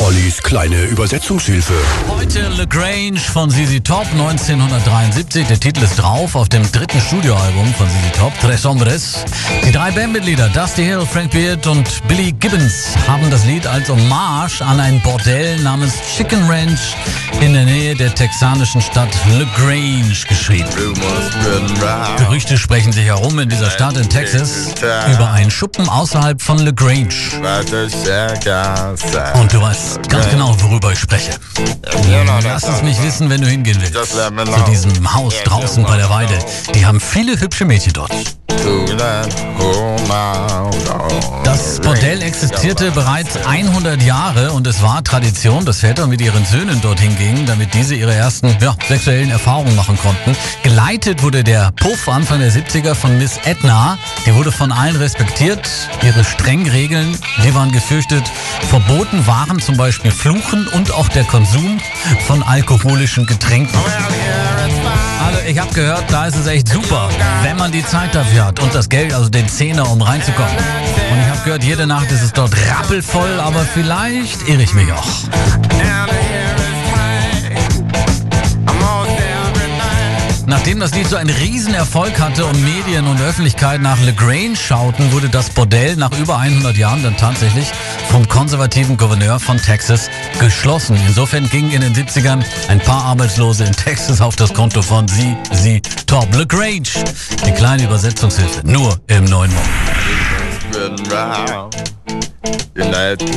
Ollis kleine Übersetzungshilfe. Heute LaGrange von ZZ Top 1973. Der Titel ist drauf auf dem dritten Studioalbum von ZZ Top, Tres Hombres. Die drei Bandmitglieder Dusty Hill, Frank Beard und Billy Gibbons haben das Lied als Hommage an ein Bordell namens Chicken Ranch in der Nähe der texanischen Stadt LaGrange geschrieben. Gerüchte sprechen sich herum in dieser Stadt in Texas über einen Schuppen außerhalb von LaGrange. Und du weißt ganz genau, worüber ich spreche. Lass es mich wissen, wenn du hingehen willst. Zu diesem Haus draußen bei der Weide. Die haben viele hübsche Mädchen dort. Existierte bereits 100 Jahre und es war Tradition, dass Väter mit ihren Söhnen dorthin gingen, damit diese ihre ersten ja, sexuellen Erfahrungen machen konnten. Geleitet wurde der Puff Anfang der 70er von Miss Edna. Die wurde von allen respektiert. Ihre strengen Regeln, die waren gefürchtet. Verboten waren zum Beispiel Fluchen und auch der Konsum von alkoholischen Getränken. Also ich habe gehört, da ist es echt super, wenn man die Zeit dafür hat und das Geld, also den Zehner, um reinzukommen. Und ich habe gehört, jede Nacht ist es dort rappelvoll, aber vielleicht irre ich mich auch. Nachdem das Lied so einen Riesenerfolg hatte und Medien und Öffentlichkeit nach LaGrange schauten, wurde das Bordell nach über 100 Jahren dann tatsächlich vom konservativen Gouverneur von Texas geschlossen. Insofern gingen in den 70ern ein paar Arbeitslose in Texas auf das Konto von Sie, Sie, Top LaGrange. Die kleine Übersetzungshilfe, nur im neuen United